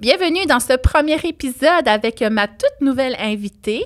Bienvenue dans ce premier épisode avec ma toute nouvelle invitée.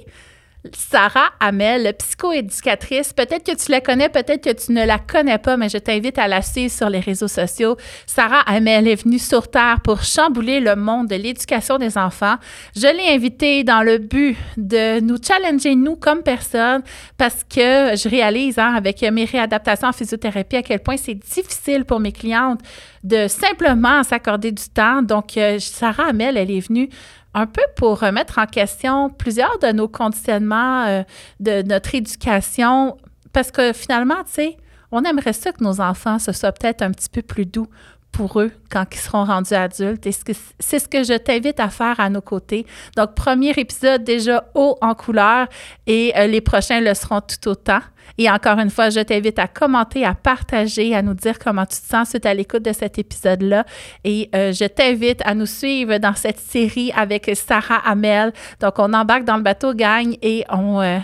Sarah Hamel, psychoéducatrice. Peut-être que tu la connais, peut-être que tu ne la connais pas, mais je t'invite à la suivre sur les réseaux sociaux. Sarah Hamel est venue sur Terre pour chambouler le monde de l'éducation des enfants. Je l'ai invitée dans le but de nous challenger, nous, comme personnes, parce que je réalise hein, avec mes réadaptations en physiothérapie à quel point c'est difficile pour mes clientes de simplement s'accorder du temps. Donc, euh, Sarah Hamel, elle est venue un peu pour remettre en question plusieurs de nos conditionnements, euh, de notre éducation, parce que finalement, tu sais, on aimerait ça que nos enfants, ce soit peut-être un petit peu plus doux pour eux quand ils seront rendus adultes. C'est ce que je t'invite à faire à nos côtés. Donc, premier épisode déjà haut en couleur et euh, les prochains le seront tout autant. Et encore une fois, je t'invite à commenter, à partager, à nous dire comment tu te sens suite à l'écoute de cet épisode-là. Et euh, je t'invite à nous suivre dans cette série avec Sarah Hamel. Donc, on embarque dans le bateau gagne et on... Euh,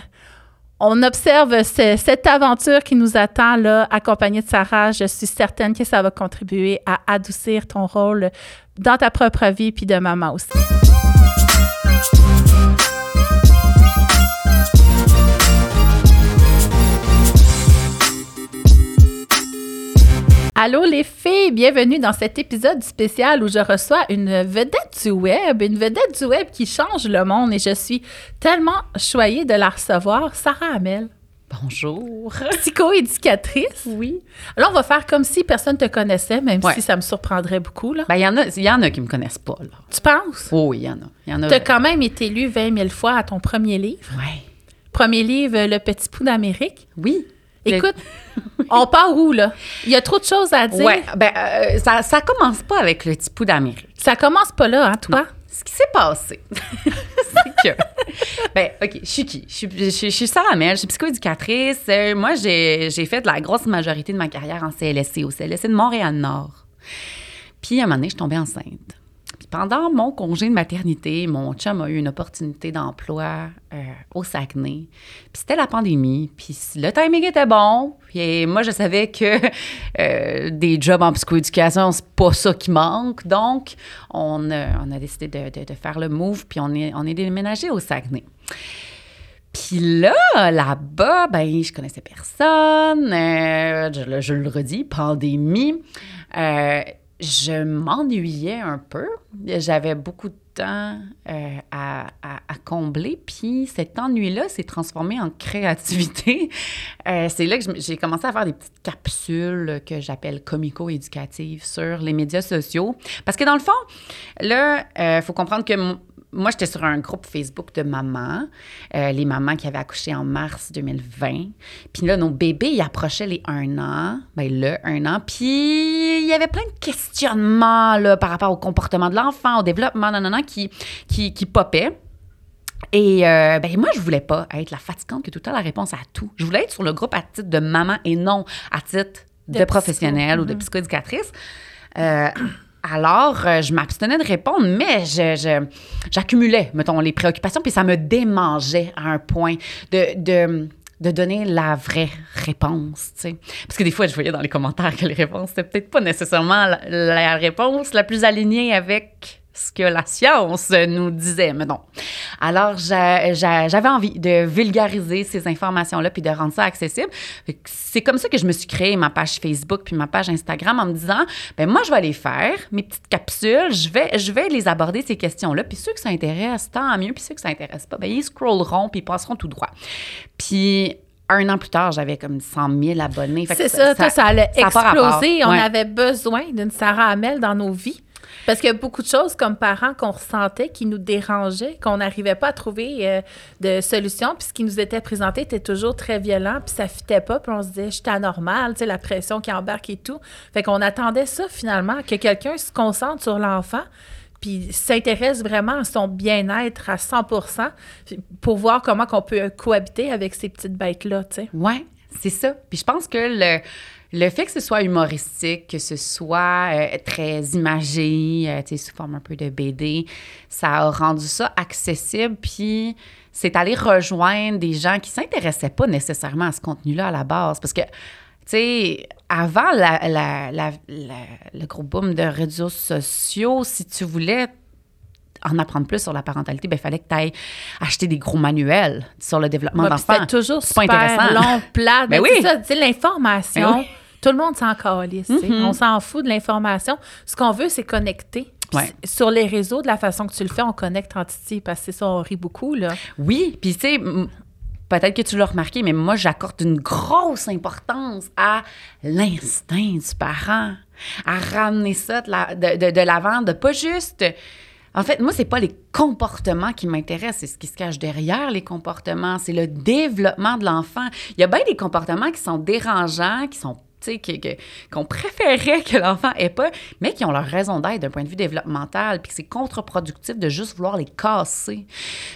on observe cette aventure qui nous attend là, accompagnée de Sarah. Je suis certaine que ça va contribuer à adoucir ton rôle dans ta propre vie puis de maman aussi. Allô les filles, bienvenue dans cet épisode spécial où je reçois une vedette du web, une vedette du web qui change le monde et je suis tellement choyée de la recevoir, Sarah Hamel. Bonjour. Psychoéducatrice. Oui. Alors, on va faire comme si personne te connaissait, même si ça me surprendrait beaucoup. Ben, il y, en a, y en a qui me connaissent pas. Là. Tu penses? oui, il y en a. Y en a tu as quand même été lu 20 000 fois à ton premier livre. Oui. Premier livre, Le Petit Pou d'Amérique. Oui. Écoute, on part où, là? Il y a trop de choses à dire. Oui, ben, euh, ça, ça commence pas avec le petit pou d'Amérique. Ça commence pas là, hein, toi? Ce qui s'est passé, c'est que. ben, OK, je suis qui? Je suis, Sarah Mel, je suis psychoéducatrice. Euh, moi, j'ai fait la grosse majorité de ma carrière en CLSC, au CLSC de Montréal-Nord. Puis, à un moment donné, je suis tombée enceinte pendant mon congé de maternité, mon chum a eu une opportunité d'emploi euh, au Saguenay. Puis c'était la pandémie, puis le timing était bon. Puis moi, je savais que euh, des jobs en psychoéducation, c'est pas ça qui manque. Donc, on, a décidé de, faire le move, puis on est, déménagé au Saguenay. Puis là, là-bas, ben, je connaissais personne. Euh, je, le redis, pandémie je m'ennuyais un peu. J'avais beaucoup de temps euh, à, combler. Puis cet ennui-là s'est transformé en créativité. Euh, c'est là que j'ai commencé à faire des petites capsules que j'appelle comico-éducatives sur les médias sociaux. Parce que dans le fond, là, il euh, faut comprendre que moi, j'étais sur un groupe Facebook de mamans, euh, les mamans qui avaient accouché en mars 2020. Puis là, nos bébés, ils approchaient les un an, ben le un an. Puis il y avait plein de questionnements là, par rapport au comportement de l'enfant, au développement, non, non, non, qui, qui, qui popaient. Et euh, ben moi, je voulais pas être la fatigante que tout le temps la réponse à tout. Je voulais être sur le groupe à titre de maman et non à titre de, professionnelle ou de mm-hmm. psychoéducatrice. Euh, alors, euh, je m'abstenais de répondre, mais j'accumulais, mettons, les préoccupations, puis ça me démangeait à un point de, de, de donner la vraie réponse, tu sais. Parce que des fois, je voyais dans les commentaires que les réponses, c'était peut-être pas nécessairement la réponse la plus alignée avec ce que la science nous disait, mais non. Alors, j'avais envie de vulgariser ces informations-là puis de rendre ça accessible. C'est comme ça que je me suis créé ma page Facebook puis ma page Instagram en me disant, ben moi, je vais aller faire mes petites capsules, je vais, je vais les aborder, ces questions-là. Puis ceux que ça intéresse, tant mieux. Puis ceux que ça intéresse pas, ben ils scrolleront puis ils passeront tout droit. Puis un an plus tard, j'avais comme 100 000 abonnés. C'est ça, ça, ça, allait exploser. On avait besoin d'une Sarah Hamel dans nos vies. Parce qu'il y a beaucoup de choses comme parents qu'on ressentait qui nous dérangeaient, qu'on n'arrivait pas à trouver euh, de solution. Puis ce qui nous était présenté était toujours très violent, puis ça fitait pas. Puis on se disait, j'étais anormal, tu sais, la pression qui embarque et tout. Fait qu'on attendait ça finalement, que quelqu'un se concentre sur l'enfant puis s'intéresse vraiment à son bien-être à 100% pour voir comment on peut cohabiter avec ces petites bêtes-là, tu sais. Oui, c'est ça. Puis je pense que le le fait que ce soit humoristique, que ce soit euh, très imagé, euh, tu sais, sous forme un peu de BD, ça a rendu ça accessible. Puis c'est aller rejoindre des gens qui s'intéressaient pas nécessairement à ce contenu-là à la base. Parce que, tu sais, avant la, le gros boom de réseaux sociaux, si tu voulais en apprendre plus sur la parentalité, ben, il fallait que tu ailles acheter des gros manuels sur le développement Ouais, d'enfants. C'était toujours pas super intéressant. long, plat. Ben Mais oui. ça, tu sais, l'information, Ben oui. Tout le monde s'en calisse. Mhm. On s'en fout de l'information. Ce qu'on veut, c'est connecter. Ouais. Sur les réseaux, de la façon que tu le fais, on connecte en titi parce que c'est ça, on rit beaucoup, là. Oui, puis tu sais, peut-être que tu l'as remarqué, mais moi, j'accorde une grosse importance à l'instinct du parent, à ramener ça de, la- de, de- de l'avant, de pas juste... En fait, moi, c'est pas les comportements qui m'intéressent, c'est ce qui se cache derrière les comportements, c'est le développement de l'enfant. Il y a bien des comportements qui sont dérangeants, qui sont qu'on préférait que l'enfant ait pas, mais qui ont leur raison d'être d'un point de vue développemental, puis c'est contre-productif de juste vouloir les casser.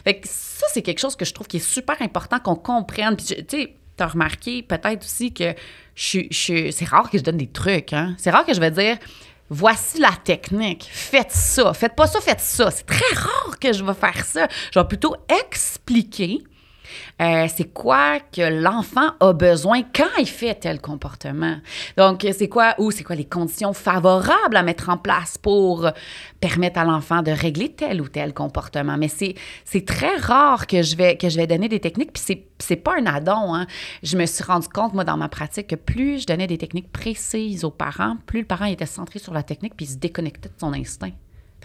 Fait que ça, c'est quelque chose que je trouve qui est super important qu'on comprenne. Puis, tu sais, t'as remarqué peut-être aussi que je, je, c'est rare que je donne des trucs, hein. C'est rare que je vais dire... Voici la technique. Faites ça. Faites pas ça, faites ça. C'est très rare que je vais faire ça. Je vais plutôt expliquer euh, c'est quoi que l'enfant a besoin quand il fait tel comportement? Donc, c'est quoi ou c'est quoi les conditions favorables à mettre en place pour permettre à l'enfant de régler tel ou tel comportement? Mais c'est très rare que je vais que je vais donner des techniques puis c'est c'est pas un addon. Hein. Je me suis rendu compte moi dans ma pratique que plus je donnais des techniques précises aux parents, plus le parent était centré sur la technique puis il se déconnectait de son instinct.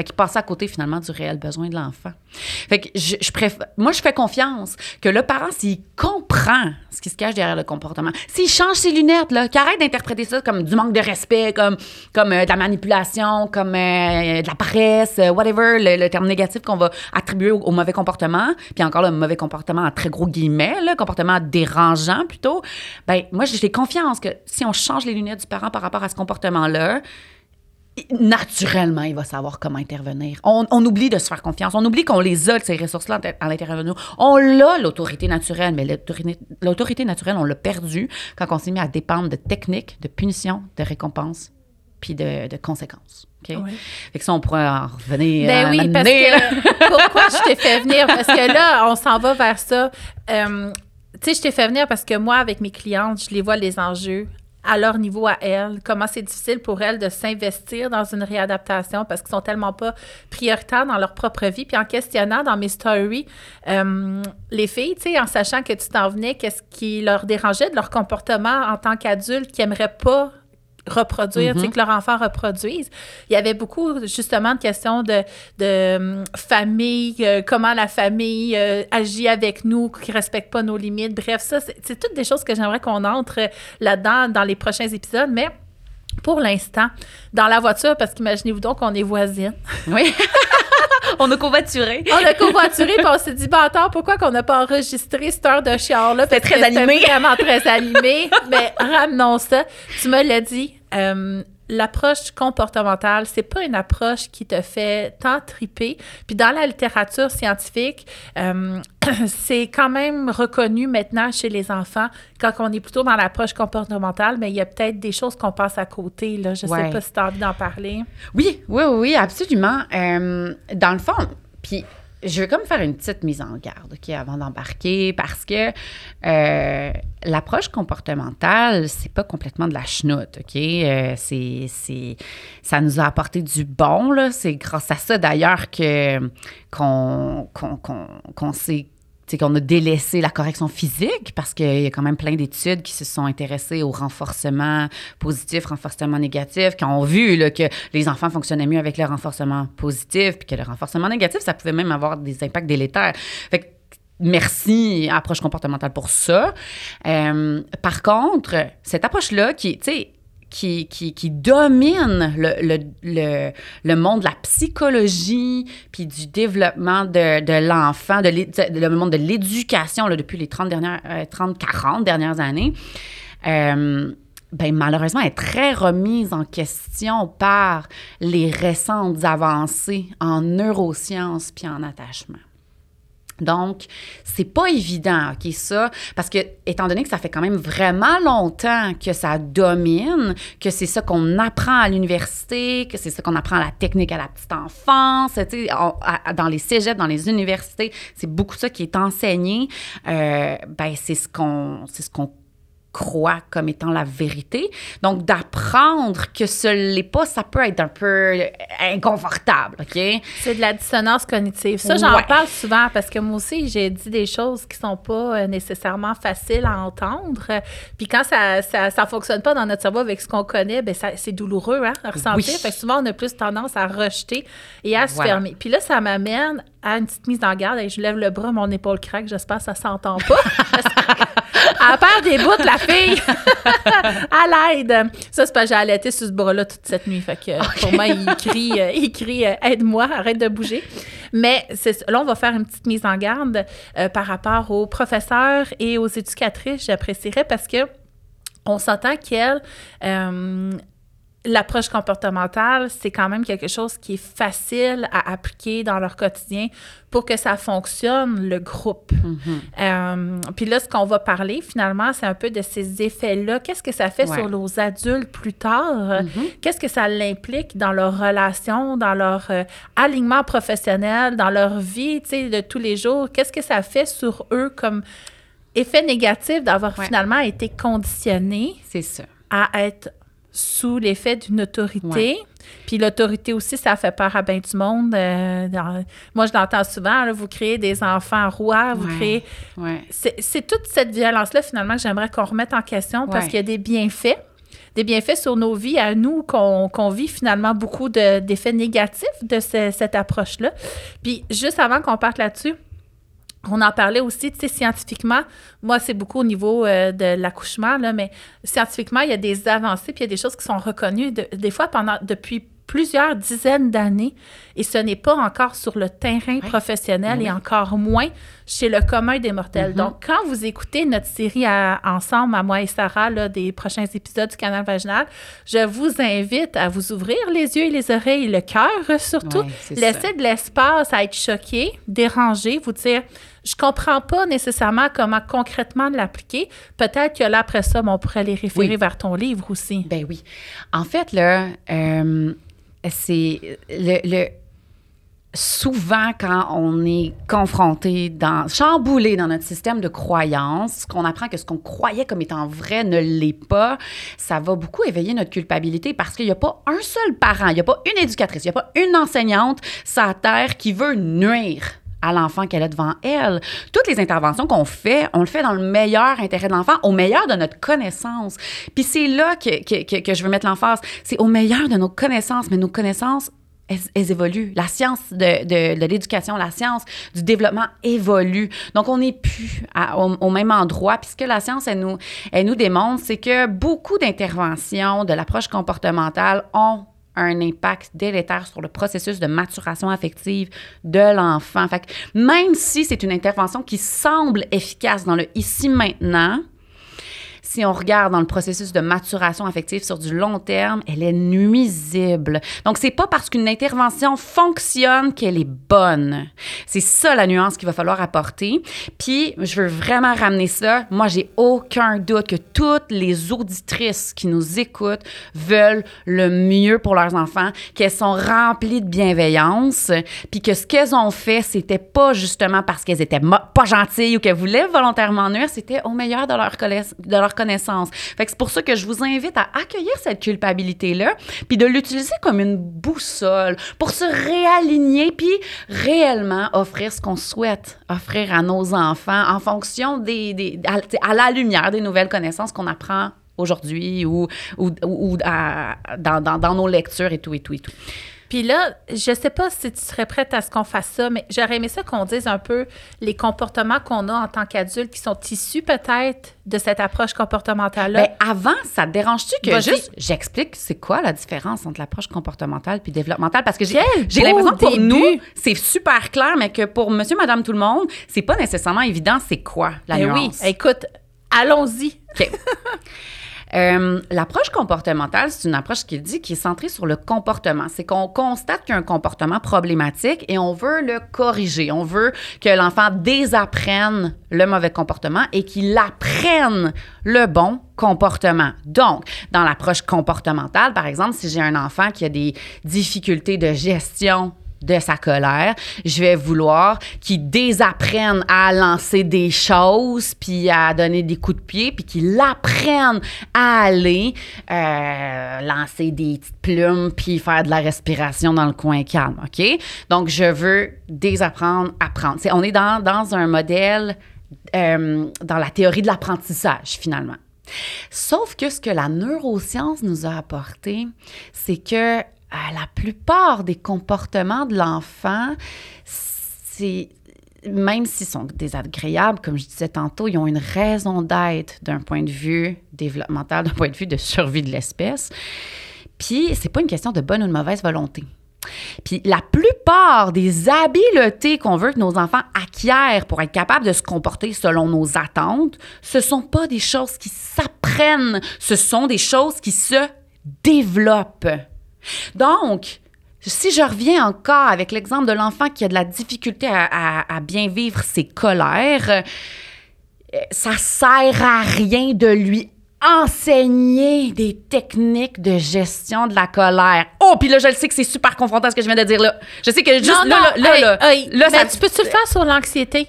Fait qu'il passait à côté finalement du réel besoin de l'enfant. Fait que je, je moi, je fais confiance que le parent, s'il comprend ce qui se cache derrière le comportement, s'il change ses lunettes, là, qu'il arrête d'interpréter ça comme du manque de respect, comme, comme euh, de la manipulation, comme euh, de la paresse, euh, whatever, le, le terme négatif qu'on va attribuer au, au mauvais comportement, puis encore le mauvais comportement en très gros guillemets, là, comportement dérangeant plutôt, ben moi, j'ai confiance que si on change les lunettes du parent par rapport à ce comportement-là, naturellement, il va savoir comment intervenir. On, on oublie de se faire confiance. On oublie qu'on les a, ces ressources-là, à l'intérieur de nous. On l'a, l'autorité naturelle, mais l'autorité naturelle, on l'a perdue quand on s'est mis à dépendre de techniques, de punitions, de récompenses, puis de, de conséquences. OK? Ouais. Fait que ça, on pourrait en revenir Ben à oui, parce que pourquoi je t'ai fait venir? Parce que là, on s'en va vers ça. Euh, tu sais, je t'ai fait venir parce que moi, avec mes clientes, je les vois les enjeux à leur niveau à elles, comment c'est difficile pour elles de s'investir dans une réadaptation parce qu'ils sont tellement pas prioritaires dans leur propre vie. Puis en questionnant dans mes stories, euh, les filles, tu sais, en sachant que tu t'en venais, qu'est-ce qui leur dérangeait de leur comportement en tant qu'adultes qui n'aimeraient pas reproduire, tu sais, que leur enfant reproduise. Il y avait beaucoup, justement, de questions de, de hum, famille, euh, comment la famille euh, agit avec nous, qui ne respecte pas nos limites. Bref, ça, c'est c'est toutes des choses que j'aimerais qu'on entre là-dedans dans les prochains épisodes, mais pour l'instant, dans la voiture, parce qu'imaginez-vous donc qu'on est voisines. Oui. on a covoituré. On a covoituré, puis on s'est dit, bah attends, pourquoi qu'on n'a pas enregistré cette heure de chiard-là? C'était très animé. Vraiment très animé. Mais ramenons ça. Tu me l'as dit, euh, l'approche comportementale, c'est pas une approche qui te fait tant triper. Puis dans la littérature scientifique, euh, c'est quand même reconnu maintenant chez les enfants quand on est plutôt dans l'approche comportementale, mais il y a peut-être des choses qu'on passe à côté. Là. Je sais Ouais. pas si tu as envie d'en parler. Oui, oui, oui, oui, absolument. Euh, dans le fond, puis je veux comme faire une petite mise en garde, OK, avant d'embarquer, parce que euh, l'approche comportementale, c'est pas complètement de la chenoute, OK? Euh, c'est, c'est, ça nous a apporté du bon, là. C'est grâce à ça, d'ailleurs, qu'on, qu'on, qu'on, s'est qu'on a délaissé la correction physique parce qu'il y a quand même plein d'études qui se sont intéressées au renforcement positif, renforcement négatif, qui ont vu là, que les enfants fonctionnaient mieux avec le renforcement positif, puis que le renforcement négatif, ça pouvait même avoir des impacts délétères. Fait que merci, approche comportementale pour ça. Euh, par contre, cette approche-là, qui, tu sais, qui, qui, qui domine le, le, le, le monde de la psychologie, puis du développement de, de l'enfant, de, le monde de l'éducation depuis les 30, dernières, euh, 30, 40 dernières années, euh, ben, malheureusement, est très remise en question par les récentes avancées en neurosciences puis en attachement. Donc, c'est pas évident, OK, ça, parce que, étant donné que ça fait quand même vraiment longtemps que ça domine, que c'est ça qu'on apprend à l'université, que c'est ça qu'on apprend à la technique à la petite enfance, tu sais, dans les cégeps, dans les universités, c'est beaucoup ça qui est enseigné, euh, ben, c'est ce qu'on, c'est ce qu'on croient comme étant la vérité. Donc, d'apprendre que ce n'est pas, ça peut être un peu inconfortable, OK? C'est de la dissonance cognitive. Ça, j'en Ouais. parle souvent parce que moi aussi, j'ai dit des choses qui sont pas euh, nécessairement faciles à entendre. Puis quand ça, ça, ça fonctionne pas dans notre cerveau avec ce qu'on connaît, ben ça- c'est douloureux hein, à ressentir. Oui. Fait que souvent, on a plus tendance à rejeter et à se Voilà. fermer. Puis là, ça m'amène à une petite mise en garde. Et je lève le bras, mon épaule craque. J'espère que ça s'entend pas. Elle perd des bouts, la fille! à l'aide! Ça, c'est parce que j'ai allaité sur ce bras-là toute cette nuit. Fait que pour moi, il crie, euh, il crie euh, Aide-moi, arrête de bouger. Mais là, on va faire une petite mise en garde euh, par rapport aux professeurs et aux éducatrices. J'apprécierais parce que on s'entend qu'elles, euh, l'approche comportementale, c'est quand même quelque chose qui est facile à appliquer dans leur quotidien pour que ça fonctionne, le groupe. Euh, puis là, ce qu'on va parler, finalement, c'est un peu de ces effets-là. Qu'est-ce que ça fait Ouais. sur nos adultes plus tard? Qu'est-ce que ça l'implique dans leurs relations, dans leur euh, alignement professionnel, dans leur vie, tu sais, de tous les jours? Qu'est-ce que ça fait sur eux comme effet négatif d'avoir Ouais. finalement été conditionnés C'est ça. à être sous l'effet d'une autorité. Ouais. Puis l'autorité aussi, ça fait peur à bien du monde. Euh, dans- moi, je l'entends souvent, là, vous créez des enfants rois, vous Ouais. créez... Ouais. C'est toute cette violence-là, finalement, que j'aimerais qu'on remette en question parce qu'il y a des bienfaits, des bienfaits sur nos vies à nous, qu'on qu'on vit finalement beaucoup de- d'effets négatifs de ce- cette approche-là. Puis juste avant qu'on parte là-dessus, on en parlait aussi, tu sais, scientifiquement. Moi, c'est beaucoup au niveau euh, de l'accouchement, là, mais scientifiquement, il y a des avancées, puis il y a des choses qui sont reconnues, de- des fois pendant depuis plusieurs dizaines d'années, et ce n'est pas encore sur le terrain professionnel Oui. et encore moins chez le commun des mortels. Donc, quand vous écoutez notre série à- ensemble, à moi et Sarah, là, des prochains épisodes du canal vaginal, je vous invite à vous ouvrir les yeux et les oreilles, le cœur surtout. Ouais, Laissez ça. de l'espace à être choqué, dérangé, vous dire je comprends pas nécessairement comment concrètement l'appliquer. Peut-être que là, après ça, on pourrait les référer Oui. vers ton livre aussi. Ben oui. En fait, là, euh, c'est le, le- Souvent, quand on est confronté dans, chamboulé dans notre système de croyances, qu'on apprend que ce qu'on croyait comme étant vrai ne l'est pas, ça va beaucoup éveiller notre culpabilité parce qu'il n'y a pas un seul parent, il n'y a pas une éducatrice, il n'y a pas une enseignante la terre qui veut nuire à l'enfant qu'elle a devant elle. Toutes les interventions qu'on fait, on le fait dans le meilleur intérêt de l'enfant, au meilleur de notre connaissance. Puis c'est là que, que, que, que je veux mettre l'emphase. C'est au meilleur de nos connaissances, mais nos connaissances, elles, elles évoluent. La science de, de, l'éducation, la science du développement évolue. Donc, on n'est plus au, même endroit. Puis ce que la science, elle nous, elle nous démontre, c'est que beaucoup d'interventions de l'approche comportementale ont un impact délétère sur le processus de maturation affective de l'enfant. Fait que même si c'est une intervention qui semble efficace dans le ici-maintenant, si on regarde dans le processus de maturation affective sur du long terme, elle est nuisible. Donc, c'est pas parce qu'une intervention fonctionne qu'elle est bonne. C'est ça la nuance qu'il va falloir apporter. Puis, je veux vraiment ramener ça. Moi, j'ai aucun doute que toutes les auditrices qui nous écoutent veulent le mieux pour leurs enfants, qu'elles sont remplies de bienveillance, puis que ce qu'elles ont fait, c'était pas justement parce qu'elles étaient pas gentilles ou qu'elles voulaient volontairement nuire, c'était au meilleur de leur, de leur connaissance. Fait que c'est pour ça que je vous invite à accueillir cette culpabilité-là, puis de l'utiliser comme une boussole pour se réaligner, puis réellement offrir ce qu'on souhaite offrir à nos enfants en fonction des, à, la lumière des nouvelles connaissances qu'on apprend aujourd'hui ou, dans, dans nos lectures et tout, et tout, et tout. Puis là, je sais pas si tu serais prête à ce qu'on fasse ça, mais j'aurais aimé ça qu'on dise un peu les comportements qu'on a en tant qu'adulte qui sont issus peut-être de cette approche comportementale-là. Ben, avant, ça te dérange-tu que juste j'explique c'est quoi la différence entre l'approche comportementale puis développementale? Parce que j'ai l'impression que pour début! nous, c'est super clair, mais que pour monsieur, madame, tout le monde, c'est pas nécessairement évident c'est quoi la Ben oui, écoute, allons-y. OK. Euh, L'approche comportementale, c'est une approche qui dit qui est centrée sur le comportement. C'est qu'on constate qu'il y a un comportement problématique et on veut le corriger. On veut que l'enfant désapprenne le mauvais comportement et qu'il apprenne le bon comportement. Donc, dans l'approche comportementale, par exemple, si j'ai un enfant qui a des difficultés de gestion de sa colère. Je vais vouloir qu'il désapprenne à lancer des choses, puis à donner des coups de pied, puis qu'il apprenne à aller euh, lancer des petites plumes, puis faire de la respiration dans le coin calme, OK? Donc, je veux désapprendre, apprendre. On est dans, dans un modèle, euh, dans la théorie de l'apprentissage, finalement. Sauf que ce que la neuroscience nous a apporté, c'est que euh, la plupart des comportements de l'enfant, c'est même s'ils sont désagréables, comme je disais tantôt, ils ont une raison d'être d'un point de vue développemental, d'un point de vue de survie de l'espèce. Puis, c'est pas une question de bonne ou de mauvaise volonté. Puis la plupart des habiletés qu'on veut que nos enfants acquièrent pour être capables de se comporter selon nos attentes, ce sont pas des choses qui s'apprennent, ce sont des choses qui se développent. Donc, si je reviens encore avec l'exemple de l'enfant qui a de la difficulté à, à- à bien vivre ses colères, euh, ça sert à rien de lui enseigner des techniques de gestion de la colère. Oh, puis là, je le sais que c'est super confrontant ce que je viens de dire là. Je sais que juste non, là, non, là, hey, là, hey, là, ça- tu peux-tu le faire sur l'anxiété?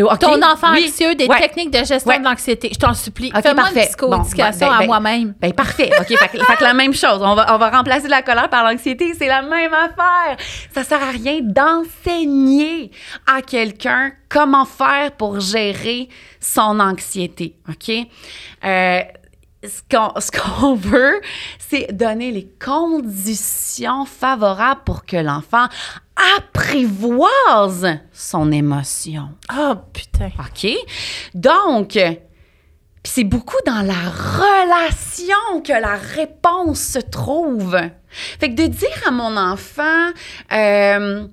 Ben, Ton enfant oui, anxieux, des ouais. techniques de gestion Ouais. de l'anxiété. Je t'en supplie. OK, Fais-moi une psychoéducation Bon, ben, à ben, moi-même. Ben parfait. OK, fait, que- fait que la même chose. On va, on va remplacer la colère par l'anxiété. C'est la même affaire. Ça sert à rien d'enseigner à quelqu'un comment faire pour gérer son anxiété. OK? Euh, ce qu'on, ce qu'on veut, c'est donner les conditions favorables pour que l'enfant apprivoise son émotion. Oh, putain. OK? Donc, c'est beaucoup dans la relation que la réponse se trouve. Fait que de dire à mon enfant, euh,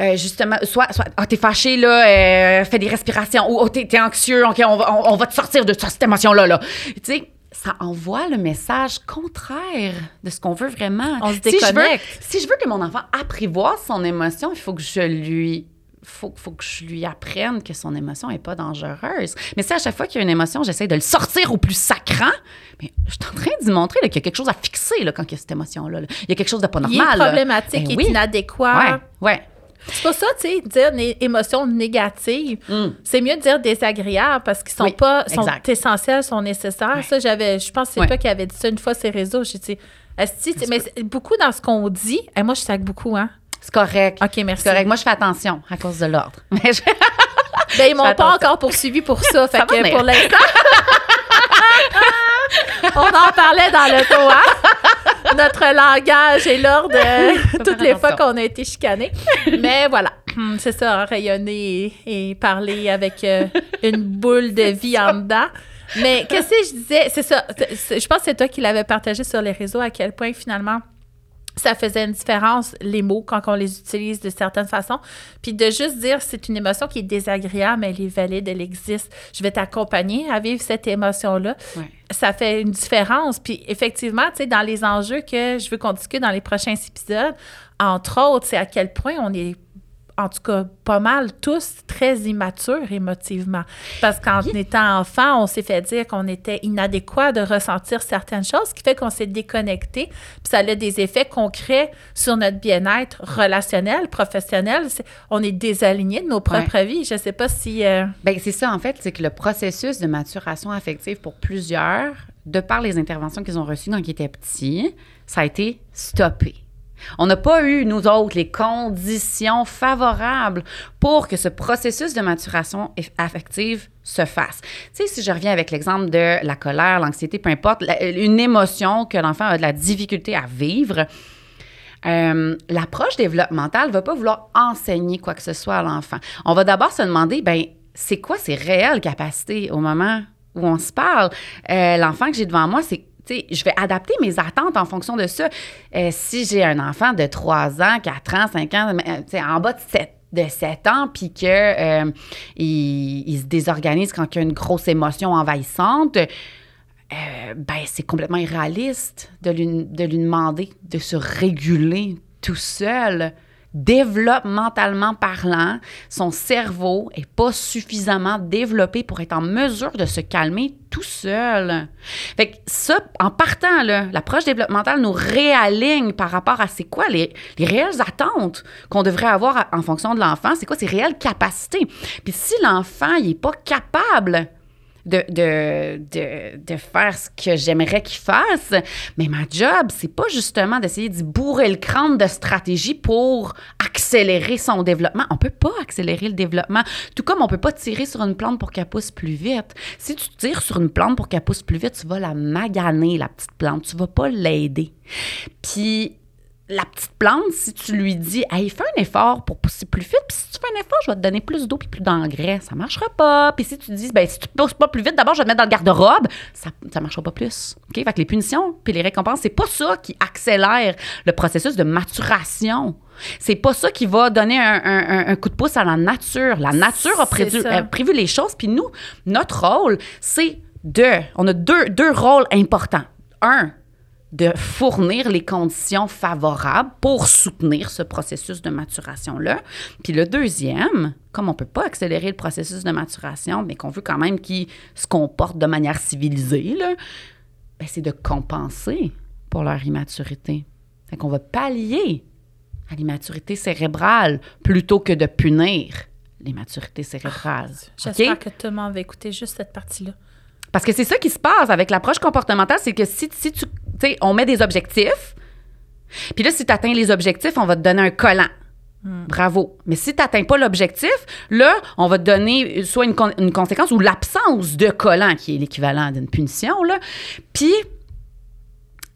euh, justement, soit, soit ah, t'es fâché, là, euh, fais des respirations, ou oh, t'es, anxieux, OK, on va, on, on va te sortir de cette émotion-là, là. Tu sais, ça envoie le message contraire de ce qu'on veut vraiment. On se Si je veux- déconnecte. si je veux que mon enfant apprivoise son émotion, il faut que je lui faut, faut que je lui apprenne que son émotion n'est pas dangereuse. Mais si à chaque fois qu'il y a une émotion, j'essaie de le sortir au plus sacrant, mais je suis en train d'y montrer qu'il y a quelque chose à fixer là, quand il y a cette émotion-là. là. Il y a quelque chose de pas Il normal. est là. problématique, Ben il oui. est inadéquat. Ouais, ouais. C'est pour ça, tu sais, dire des émotions négatives, Mm. c'est mieux de dire désagréables parce qu'ils sont Oui, pas sont exact. essentiels, sont nécessaires. Ça, j'avais, je pense que c'est Ouais. toi qui avais dit ça une fois les réseaux. J'ai dit, sais, mais beaucoup dans ce qu'on dit, et moi, je sac beaucoup, hein. C'est correct. OK, merci. C'est correct. Moi, je fais attention à cause de l'ordre. Mais je- Ben, ils m'ont pas encore poursuivi pour ça. Fait Ça que pour l'instant. On en parlait dans le hein? Notre langage et l'ordre euh, toutes les fois qu'on a été chicanés. Mais voilà, Hum, c'est ça, rayonner et, et parler avec euh, une boule de vie en dedans. Mais qu'est-ce que je disais? C'est ça. Je pense que c'est toi qui l'avais partagé sur les réseaux à quel point finalement ça faisait une différence, les mots, quand on les utilise de certaines façons. Puis de juste dire, c'est une émotion qui est désagréable, mais elle est valide, elle existe. Je vais t'accompagner à vivre cette émotion-là. Ouais. Ça fait une différence. Puis effectivement, tu sais, dans les enjeux que je veux qu'on discute dans les prochains épisodes, entre autres, c'est à quel point on est en tout cas, pas mal tous très immatures émotivement. Parce qu'en étant enfant, on s'est fait dire qu'on était inadéquat de ressentir certaines choses, ce qui fait qu'on s'est déconnecté. Puis ça a des effets concrets sur notre bien-être relationnel, professionnel. On est désaligné de nos propres vies. Je sais pas si... euh, Ben, c'est ça, en fait, c'est que le processus de maturation affective pour plusieurs, de par les interventions qu'ils ont reçues quand ils étaient petits, ça a été stoppé. On n'a pas eu, nous autres, les conditions favorables pour que ce processus de maturation affective se fasse. Tu sais, si je reviens avec l'exemple de la colère, l'anxiété, peu importe, une émotion que l'enfant a de la difficulté à vivre, euh, l'approche développementale ne va pas vouloir enseigner quoi que ce soit à l'enfant. On va d'abord se demander, ben, c'est quoi ses réelles capacités au moment où on se parle? Euh, l'enfant que j'ai devant moi, c'est tu sais, je vais adapter mes attentes en fonction de ça. Euh, si j'ai un enfant de 3 ans, 4 ans, 5 ans, euh, en bas de 7, de 7 ans, puis que euh, il, se désorganise quand il y a une grosse émotion envahissante, ben, c'est complètement irréaliste de lui, de lui demander de se réguler tout seul développementalement parlant, son cerveau est pas suffisamment développé pour être en mesure de se calmer tout seul. Fait que ça, en partant, l'approche développementale nous réaligne par rapport à c'est quoi les, les réelles attentes qu'on devrait avoir en fonction de l'enfant, c'est quoi ses réelles capacités. Puis si l'enfant, il est pas capable de, de, de, de, faire ce que j'aimerais qu'il fasse. Mais ma job, c'est pas justement d'essayer d'y bourrer le crâne de stratégie pour accélérer son développement. On peut pas accélérer le développement. Tout comme on peut pas tirer sur une plante pour qu'elle pousse plus vite. Si tu tires sur une plante pour qu'elle pousse plus vite, tu vas la maganer, la petite plante. Tu vas pas l'aider. Puis la petite plante, si tu lui dis, hey, fais un effort pour pousser plus vite, puis si tu fais un effort, je vais te donner plus d'eau puis plus d'engrais, ça marchera pas. Puis si tu dis, ben, si tu pousses pas plus vite, d'abord, je vais te mettre dans le garde-robe, ça, ça marchera pas plus. OK? Fait que les punitions puis les récompenses, c'est pas ça qui accélère le processus de maturation. C'est pas ça qui va donner un, coup de pouce à la nature. La nature a prévu, a prévu les choses, puis nous, notre rôle, c'est de. On a deux, deux rôles importants. Un, de fournir les conditions favorables pour soutenir ce processus de maturation-là. Puis le deuxième, comme on ne peut pas accélérer le processus de maturation, mais qu'on veut quand même qu'il se comporte de manière civilisée, ben c'est de compenser pour leur immaturité. Fait qu'on va pallier à l'immaturité cérébrale plutôt que de punir l'immaturité cérébrale. J'espère que tout le monde va écouter juste cette partie-là. Parce que c'est ça qui se passe avec l'approche comportementale, c'est que si, si tu sais, on met des objectifs, puis là, si tu atteins les objectifs, on va te donner un collant. Hmm. Bravo. Mais si tu n'atteins pas l'objectif, là, on va te donner soit une, une conséquence ou l'absence de collant, qui est l'équivalent d'une punition. Là. Puis,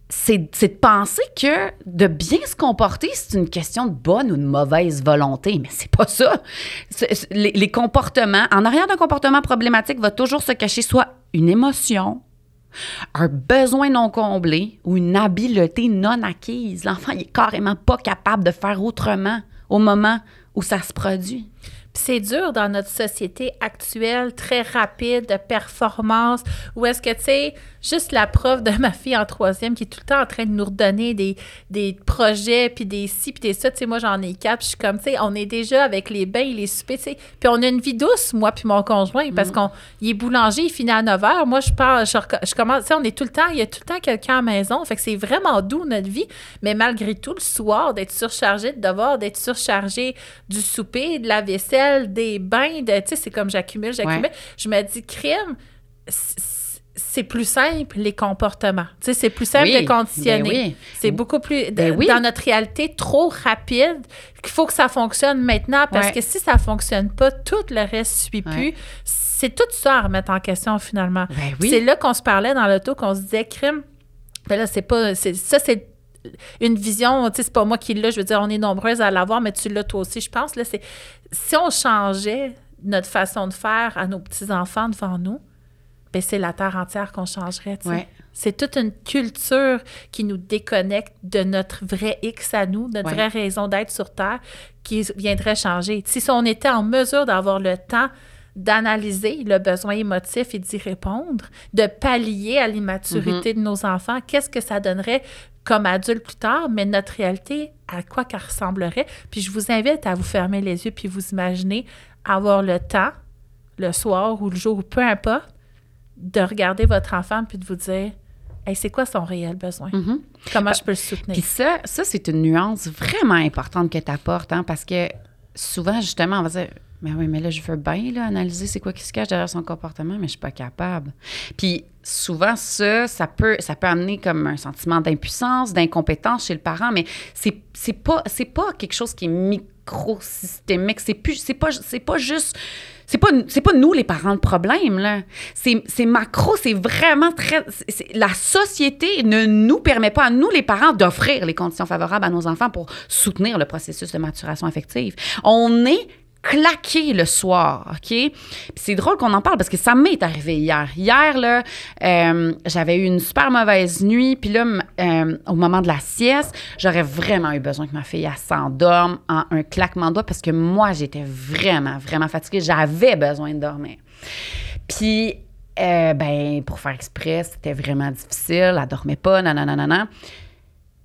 c'est de penser que de bien se comporter, c'est une question de bonne ou de mauvaise volonté. Mais c'est pas ça. les, les, comportements, en arrière d'un comportement problématique va toujours se cacher soit une émotion, un besoin non comblé ou une habileté non acquise. L'enfant n'est carrément pas capable de faire autrement au moment où ça se produit c'est dur dans notre société actuelle, très rapide, de performance, où est-ce que, tu sais, juste la prof de ma fille en troisième qui est tout le temps en train de nous redonner des, des projets, puis des ci, puis des ça, tu sais, moi, j'en ai quatre, puis je suis comme, tu sais, on est déjà avec les bains, les soupers, tu sais, puis on a une vie douce, moi, puis mon conjoint, parce mm. qu'on il est boulanger, il finit à 9 h, moi, je pars, je, commence, tu sais, on est tout le temps, il y a tout le temps quelqu'un à la maison, fait que c'est vraiment doux, notre vie, mais malgré tout, le soir, d'être surchargé de devoir, d'être surchargé du souper, de la vaisselle, des bains, de, tu sais, c'est comme j'accumule, j'accumule. Je me dis, crime, c'est plus simple, les comportements. Tu sais, c'est plus simple de conditionner. Ben c'est beaucoup plus, ben dans notre réalité, trop rapide, qu'il faut que ça fonctionne maintenant, parce que si ça fonctionne pas, tout le reste suit plus. C'est tout ça à remettre en question, finalement. Ben c'est là qu'on se parlait dans l'auto, qu'on se disait, crime, ben là, c'est pas, ça, c'est une vision, tu sais, c'est pas moi qui l'ai, je veux dire, on est nombreuses à l'avoir, mais tu l'as toi aussi, je pense, là, c'est si on changeait notre façon de faire à nos petits-enfants devant nous, ben c'est la terre entière qu'on changerait. C'est toute une culture qui nous déconnecte de notre vrai X à nous, notre vraie raison d'être sur Terre, qui viendrait changer. Si on était en mesure d'avoir le temps d'analyser le besoin émotif et d'y répondre, de pallier à l'immaturité mm-hmm. de nos enfants, qu'est-ce que ça donnerait comme adulte plus tard, mais notre réalité, à quoi qu'elle ressemblerait? Puis je vous invite à vous fermer les yeux puis vous imaginer avoir le temps, le soir ou le jour, ou peu importe, de regarder votre enfant puis de vous dire Hey, c'est quoi son réel besoin? Mm-hmm. Comment je peux le soutenir? Puis ça, ça c'est une nuance vraiment importante que tu apportes, hein, parce que souvent, justement, on va dire mais oui, mais là, je veux bien là, analyser c'est quoi qui se cache derrière son comportement, mais je suis pas capable. Puis souvent, ça, ça peut, ça peut amener comme un sentiment d'impuissance, d'incompétence chez le parent, mais c'est, c'est pas, c'est pas quelque chose qui est microsystémique. C'est plus, c'est pas, c'est pas juste. C'est pas, pas nous les parents le problème, là. C'est, c'est macro, c'est vraiment très. la société ne nous permet pas, à nous les parents, d'offrir les conditions favorables à nos enfants pour soutenir le processus de maturation affective. On est claqué le soir, OK? c'est drôle qu'on en parle parce que ça m'est arrivé hier. Hier, là, euh, j'avais eu une super mauvaise nuit, puis là, euh, au moment de la sieste, j'aurais vraiment eu besoin que ma fille, s'endorme en un claquement de doigts parce que moi, j'étais vraiment, vraiment fatiguée. J'avais besoin de dormir. Puis, euh, ben, pour faire exprès, c'était vraiment difficile. Elle dormait pas, nanana.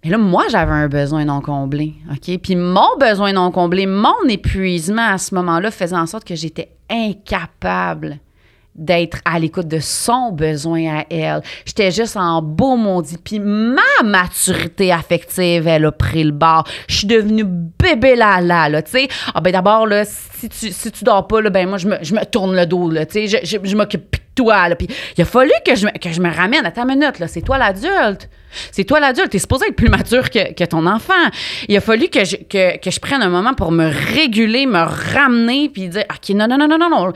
Mais là, moi, j'avais un besoin non comblé, OK? Puis mon besoin non comblé, mon épuisement à ce moment-là faisait en sorte que j'étais incapable d'être à l'écoute de son besoin à elle. J'étais juste en beau maudit. Puis ma maturité affective, elle a pris le bord. Je suis devenue bébé là là, tu sais. Ah ben d'abord, là, si tu, si tu dors pas, là, ben moi, je me, tourne le dos, là, tu sais. Je, je, je toi. Puis il a fallu que je, me- ramène. Attends une minute, là. C'est toi l'adulte. C'est toi l'adulte. T'es supposé être plus mature que, que ton enfant. Il a fallu que je, prenne un moment pour me réguler, me ramener, puis dire, OK, non, non, non, non, non.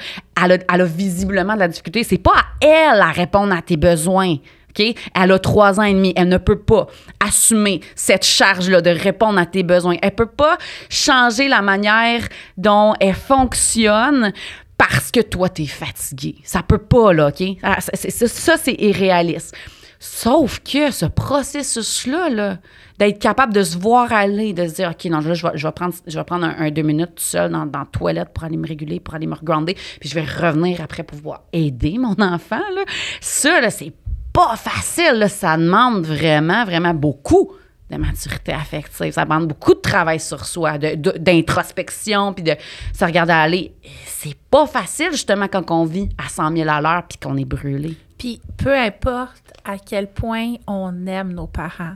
Elle a, visiblement de la difficulté. C'est pas à elle à répondre à tes besoins. OK? Elle a trois ans et demi. Elle ne peut pas assumer cette charge-là de répondre à tes besoins. Elle peut pas changer la manière dont elle fonctionne parce que toi, t'es fatigué. Ça peut pas, là, OK? Ah, ça, c'est irréaliste. Sauf que ce processus-là, là, d'être capable de se voir aller, de se dire, OK, non, là, je vais, je vais prendre, je vais prendre un, deux minutes tout seul dans, dans la toilette pour aller me réguler, pour aller me regrounder, puis je vais revenir après pour pouvoir aider mon enfant, là. Ça, là, c'est pas facile, là. Ça demande vraiment, vraiment beaucoup de maturité affective. Ça demande beaucoup de travail sur soi, d'introspection, puis de se regarder aller. C'est pas facile, justement, quand on vit à 100 000 à l'heure puis qu'on est brûlé. Puis peu importe à quel point on aime nos parents,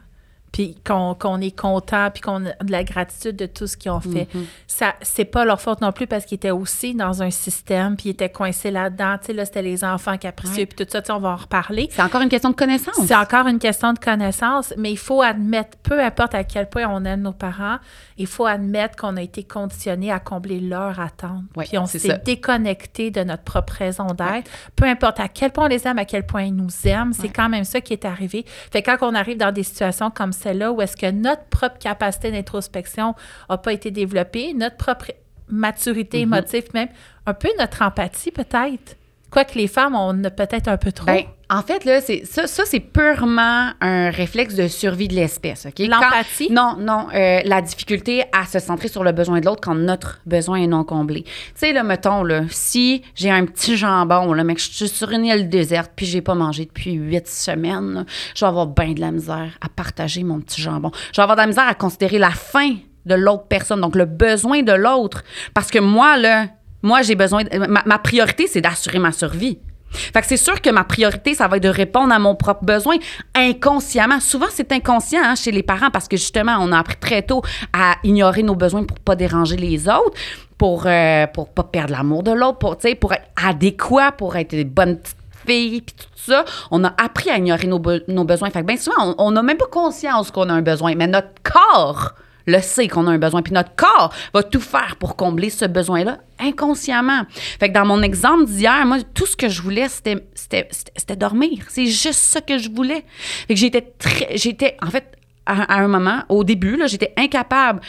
puis qu'on qu'on est content, puis qu'on a de la gratitude de tout ce qu'ils ont fait, ça c'est pas leur faute non plus parce qu'ils étaient aussi dans un système, puis ils étaient coincés là-dedans. Tu sais, là, c'était les enfants capricieux, puis tout ça, tu sais, on va en reparler. C'est encore une question de connaissance. C'est encore une question de connaissance, mais il faut admettre, peu importe à quel point on aime nos parents, il faut admettre qu'on a été conditionné à combler leur attente. Ouais, puis on c'est s'est ça. déconnecté de notre propre raison d'être. Peu importe à quel point on les aime, à quel point ils nous aiment, c'est Ouais. quand même ça qui est arrivé. Fait quand on arrive dans des situations comme celle-là, où est-ce que notre propre capacité d'introspection n'a pas été développée, notre propre maturité Mm-hmm. émotive, même un peu notre empathie peut-être. Quoique les femmes, on a peut-être un peu trop. Ben, en fait, là, c'est ça, ça c'est purement un réflexe de survie de l'espèce, OK? L'empathie? Quand- non, non, euh, la difficulté à se centrer sur le besoin de l'autre quand notre besoin est non comblé. Tu sais, là, mettons, là, si j'ai un petit jambon, là, mais que je suis sur une île déserte, puis j'ai pas mangé depuis huit semaines, là, je vais avoir bien de la misère à partager mon petit jambon. Je vais avoir de la misère à considérer la faim de l'autre personne, donc le besoin de l'autre. Parce que moi, là, moi, j'ai besoin. ma, priorité, c'est d'assurer ma survie. Fait que c'est sûr que ma priorité, ça va être de répondre à mon propre besoin inconsciemment. Souvent, c'est inconscient hein, chez les parents parce que justement, on a appris très tôt à ignorer nos besoins pour pas déranger les autres, pour euh, pour pas perdre l'amour de l'autre, pour, pour être adéquat, pour être des bonnes petites filles, puis tout ça. On a appris à ignorer nos, nos besoins. Fait que bien souvent, on n'a même pas conscience qu'on a un besoin, mais notre corps le sait qu'on a un besoin. Puis notre corps va tout faire pour combler ce besoin-là inconsciemment. Fait que dans mon exemple d'hier, moi, tout ce que je voulais, c'était, dormir. C'est juste ça que je voulais. Fait que j'étais très, j'étais, en fait, à, un moment, au début, j'étais incapable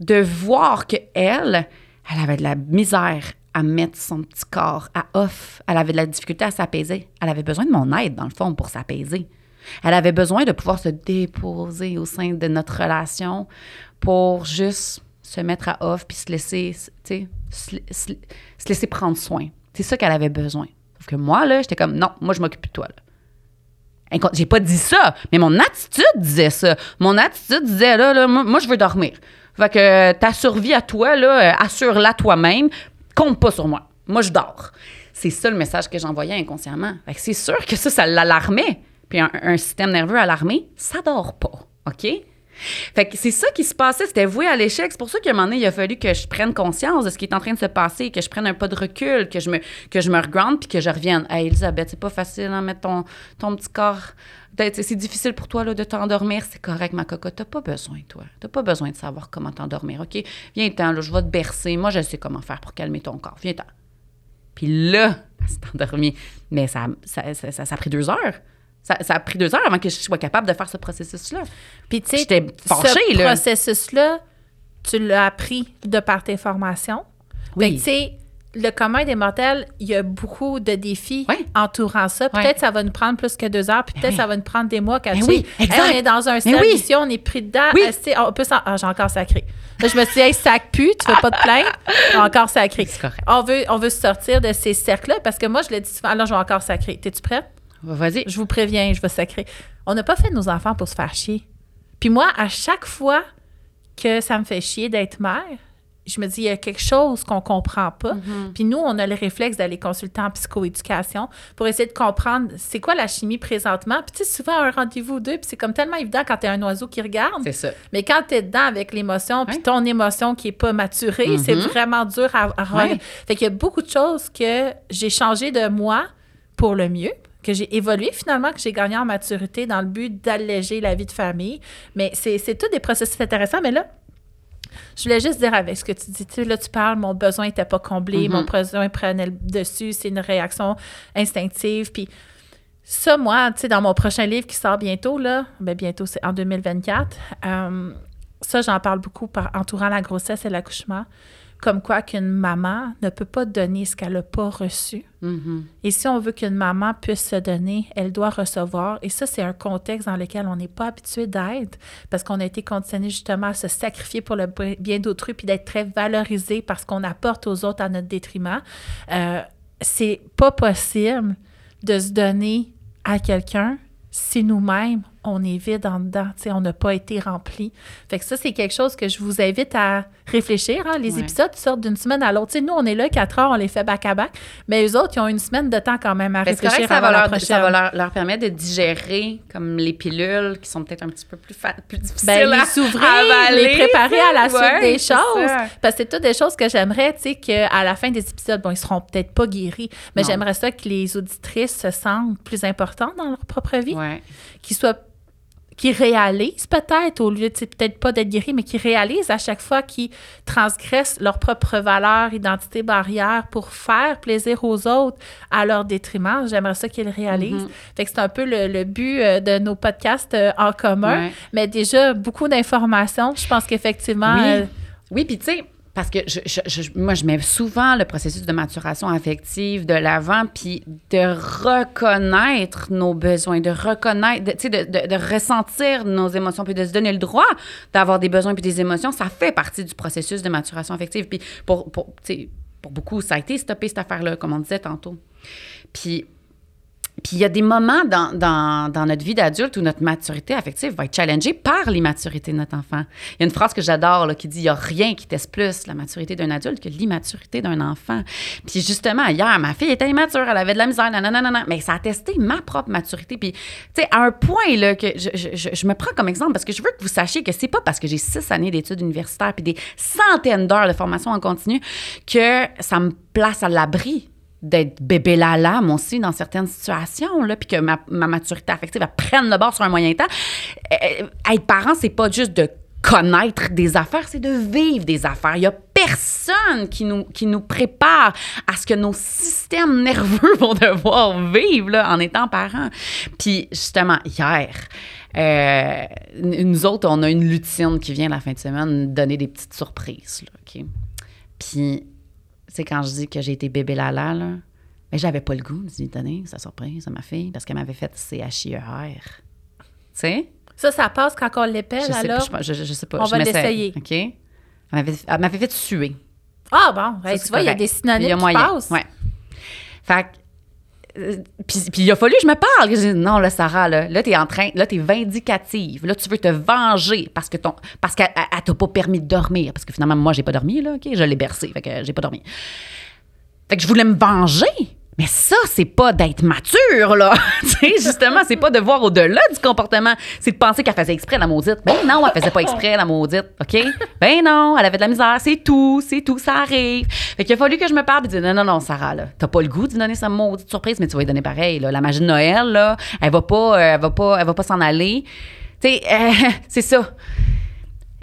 de voir que elle, elle avait de la misère à mettre son petit corps à off. Elle avait de la difficulté à s'apaiser. Elle avait besoin de mon aide, dans le fond, pour s'apaiser. Elle avait besoin de pouvoir se déposer au sein de notre relation pour juste se mettre à off puis se laisser, prendre soin. C'est ça qu'elle avait besoin. Sauf que moi, là, j'étais comme, non, moi, je m'occupe de toi, là. J'ai pas dit ça, mais mon attitude disait ça. Mon attitude disait, là, là moi, je veux dormir. Fait que euh, ta survie à toi, euh, assure-la toi-même, compte pas sur moi. Moi, je dors. C'est ça le message que j'envoyais inconsciemment. Fait c'est sûr que ça, ça l'alarmait. Puis un, un système nerveux alarmé, ça dort pas. OK? Fait que c'est ça qui se passait, c'était voué à l'échec. C'est pour ça qu'à un moment donné, il a fallu que je prenne conscience de ce qui est en train de se passer, que je prenne un pas de recul, que je me, que je puis que je revienne. Hey, Elisabeth, c'est pas facile, hein, mettre ton, ton petit corps. C'est difficile pour toi là, de t'endormir, c'est correct, ma cocotte. T'as pas besoin, toi. T'as pas besoin de savoir comment t'endormir, OK? Viens-t'en, je vais te bercer. Moi, je sais comment faire pour calmer ton corps. Viens-t'en. Puis là, elle s'est endormie. Mais ça, ça, ça, ça- ça a pris deux heures. Ça, ça a pris deux heures avant que je sois capable de faire ce processus-là. Puis, tu sais, ce là. processus-là, tu l'as appris de par tes formations. Oui. Tu sais, le commun des mortels, il y a beaucoup de défis Oui. entourant ça. Oui. Peut-être ça va nous prendre plus que deux heures, puis peut-être oui. ça va nous prendre des mois, quand Ben tu oui, hey, on est dans un Ben cercle oui. ici, on est pris dedans. Oui. on peut s'en- ah, j'ai encore sacré. Là, je me suis dit, hey, sac pu, tu veux pas te plaindre, j'ai encore sacré. On veut, on veut sortir de ces cercles-là parce que moi, je l'ai dit souvent, là, je vais encore sacrer. T'es-tu prête? Vas-y. Je vous préviens, je vais sacrer. On n'a pas fait nos enfants pour se faire chier. Puis moi, à chaque fois que ça me fait chier d'être mère, je me dis, il y a quelque chose qu'on comprend pas. Mm-hmm. Puis nous, on a le réflexe d'aller consulter en psychoéducation pour essayer de comprendre c'est quoi la chimie présentement. Puis tu sais, souvent, un rendez-vous deux, puis c'est comme tellement évident quand tu un oiseau qui regarde. C'est ça. Mais quand tu es dedans avec l'émotion, puis ton émotion qui est pas maturée, c'est Mhm. vraiment dur à, à. Fait qu'il y a beaucoup de choses que j'ai changé de moi pour le mieux, que j'ai évolué finalement, que j'ai gagné en maturité dans le but d'alléger la vie de famille. Mais c'est tout des processus intéressants. Mais là, je voulais juste dire avec ce que tu dis, tu sais, là, tu parles, mon besoin n'était pas comblé, mon besoin prenait le dessus, c'est une réaction instinctive. Puis ça, moi, tu sais, dans mon prochain livre qui sort bientôt, là, ben bientôt, c'est en 2024, euh, ça, j'en parle beaucoup par entourant la grossesse et l'accouchement, comme quoi qu'une maman ne peut pas donner ce qu'elle n'a pas reçu. Mhm. Et si on veut qu'une maman puisse se donner, elle doit recevoir. Et ça, c'est un contexte dans lequel on n'est pas habitué d'être parce qu'on a été conditionné justement à se sacrifier pour le bien d'autrui puis d'être très valorisé parce qu'on apporte aux autres à notre détriment. Euh, c'est pas possible de se donner à quelqu'un si nous-mêmes, on est vide en dedans, on n'a pas été rempli. Fait que ça, c'est quelque chose que je vous invite à réfléchir. hein. Les Ouais. épisodes sortent d'une semaine à l'autre. Nous, on est là quatre heures, on les fait back-à-back, mais eux autres, ils ont une semaine de temps quand même à Ben, c'est correct, réfléchir ça va, leur, ça va leur, leur permettre de digérer comme les pilules qui sont peut-être un petit peu plus, plus difficiles Ben, à les s'ouvrir, les préparer à la suite des c'est choses. ça. Parce que c'est toutes des choses que j'aimerais, tu sais, qu'à la fin des épisodes, bon, ils seront peut-être pas guéris, mais j'aimerais ça que les auditrices se sentent plus importantes dans leur propre vie, Ouais. qu'ils soient qui réalisent peut-être, au lieu de, peut-être pas d'être guéris, mais qui réalisent à chaque fois qu'ils transgressent leurs propres valeurs, identité, barrières pour faire plaisir aux autres à leur détriment. J'aimerais ça qu'ils réalisent. Mhm. Fait que c'est un peu le, le but euh, de nos podcasts euh, en commun. Ouais. Mais déjà, beaucoup d'informations. Je pense qu'effectivement, Oui. euh, Oui, puis tu sais, parce que je, je- je- moi, je mets souvent le processus de maturation affective de l'avant, puis de reconnaître nos besoins, de reconnaître, de- de, de- de ressentir nos émotions, puis de se donner le droit d'avoir des besoins puis des émotions, ça fait partie du processus de maturation affective. Puis pour, pour, pour beaucoup, ça a été stoppé, cette affaire-là, comme on disait tantôt. Puis puis il y a des moments dans, dans, notre vie d'adulte où notre maturité affective va être challengée par l'immaturité de notre enfant. Il y a une phrase que j'adore qui dit il n'y a rien qui teste plus la maturité d'un adulte que l'immaturité d'un enfant. Puis justement, hier, ma fille était immature, elle avait de la misère, nanana, mais ça a testé ma propre maturité. Puis, tu sais, à un point là, que je, je- je me prends comme exemple parce que je veux que vous sachiez que c'est pas parce que j'ai six années d'études universitaires puis des centaines d'heures de formation en continu que ça me place à l'abri d'être bébé lala, moi aussi, dans certaines situations, là, puis que ma, ma maturité affective, elle prenne le bord sur un moyen temps. Euh, être parent, c'est pas juste de connaître des affaires, c'est de vivre des affaires. Il y a personne qui nous, prépare à ce que nos systèmes nerveux vont devoir vivre là, en étant parents. Puis justement, hier, euh, nous autres, on a une lutine qui vient la fin de semaine donner des petites surprises. Là? Puis sais, quand je dis que j'ai été bébé lala, là, mais j'avais pas le goût de lui donner sa surprise à ma fille parce qu'elle m'avait fait CHIER. Tu sais? ça, ça passe quand on l'épelle, Je sais, alors? pas, je, je- je sais pas. on je va l'essayer. OK? Elle m'avait, fait suer. Ah bon, hey, Ça, tu vois, il y a des synonymes Il y a qui moyen. passent. Ouais. Fait puis, puis il a fallu que je me parle. J'ai dit, non, là, Sarah, là, là t'es en train, là, t'es vindicative. Là, tu veux te venger parce que ton, parce qu'elle elle- elle t'a pas permis de dormir. Parce que finalement, moi, j'ai pas dormi, là, OK? Je l'ai bercé, fait que j'ai pas dormi. Fait que je voulais me venger. Mais ça, c'est pas d'être mature, là. justement, c'est pas de voir au-delà du comportement. C'est de penser qu'elle faisait exprès, la maudite. Ben non, elle faisait pas exprès, la maudite. OK? Ben non, elle avait de la misère. C'est tout, c'est tout, ça arrive. Fait qu'il a fallu que je me parle et dire non, non, non, Sarah, là. T'as pas le goût de donner sa maudite surprise, mais tu vas lui donner pareil, là. La magie de Noël, là, elle va pas, euh, elle va pas, elle va pas s'en aller. Tu sais, euh, c'est ça.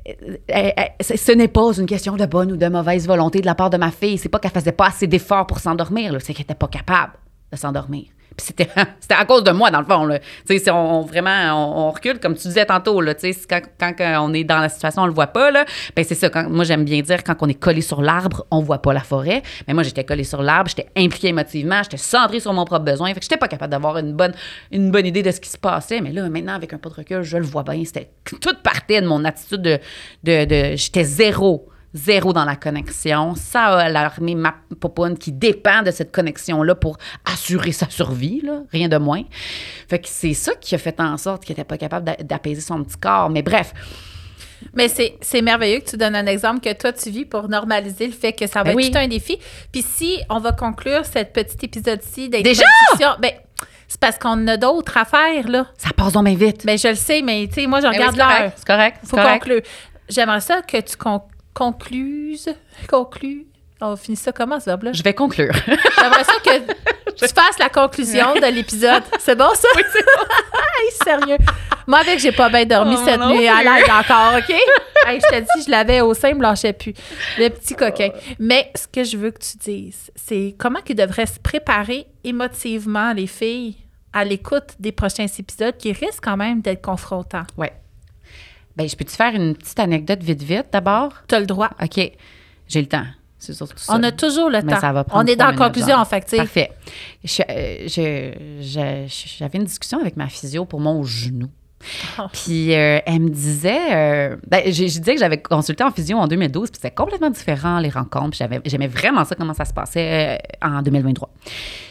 Euh, euh, ce n'est pas une question de bonne ou de mauvaise volonté de la part de ma fille. C'est pas qu'elle faisait pas assez d'efforts pour s'endormir, c'est qu'elle était pas capable de s'endormir. C'était, à cause de moi, dans le fond. Si on, vraiment, on, recule, comme tu disais tantôt, là, quand, quand, on est dans la situation, on le voit pas, ben c'est ça. Quand, moi, j'aime bien dire, quand on est collé sur l'arbre, on voit pas la forêt. Mais moi, j'étais collée sur l'arbre, j'étais impliquée émotivement, j'étais centrée sur mon propre besoin. Fait que j'étais pas capable d'avoir une bonne, une idée de ce qui se passait. Mais là, maintenant, avec un peu de recul, je le vois bien. C'était tout partait de mon attitude de... de, de j'étais zéro zéro dans la connexion. Ça a alarmé ma popoune qui dépend de cette connexion-là pour assurer sa survie, là, rien de moins. Fait que c'est ça qui a fait en sorte qu'elle n'était pas capable d'a- d'apaiser son petit corps. Mais bref, Mais c'est merveilleux que tu donnes un exemple que toi, tu vis pour normaliser le fait que ça va Ben être oui. tout un défi. Puis si on va conclure cette petit épisode-ci Déjà? d'introduction, ben, c'est parce qu'on a d'autres à faire, là. ça passe donc bien vite. Ben, je le sais, mais tu sais, moi, je oui, regarde c'est correct, l'heure. C'est correct. c'est faut correct. conclure. J'aimerais ça que tu con concluses. Conclus. On finit ça comment, ce verbe-là? Je vais conclure. J'aimerais ça que tu fasses la conclusion de l'épisode. C'est bon, ça? Oui, c'est bon. sérieux. Moi, avec, j'ai pas bien dormi Oh, cette non nuit à l'aide encore, OK? Hey, je te dis, je l'avais au sein, il me lâchait plus. Le petit coquin. Mais ce que je veux que tu dises, c'est comment qu'ils devraient se préparer émotivement, les filles, à l'écoute des prochains épisodes qui risquent quand même d'être confrontants. ouais. Ben, je peux-tu faire une petite anecdote vite, vite, d'abord? Tu as le droit. OK. J'ai le temps. C'est surtout ça. On a toujours le Mais temps. ça va prendre On est dans la conclusion, en fait. Parfait. Je- euh, je- je- J'avais une discussion avec ma physio pour mon genou. Oh. Puis euh, elle me disait, euh, ben, je disais que j'avais consulté en physio en 2012, puis c'était complètement différent les rencontres. J'aimais vraiment ça comment ça se passait euh, en 2023.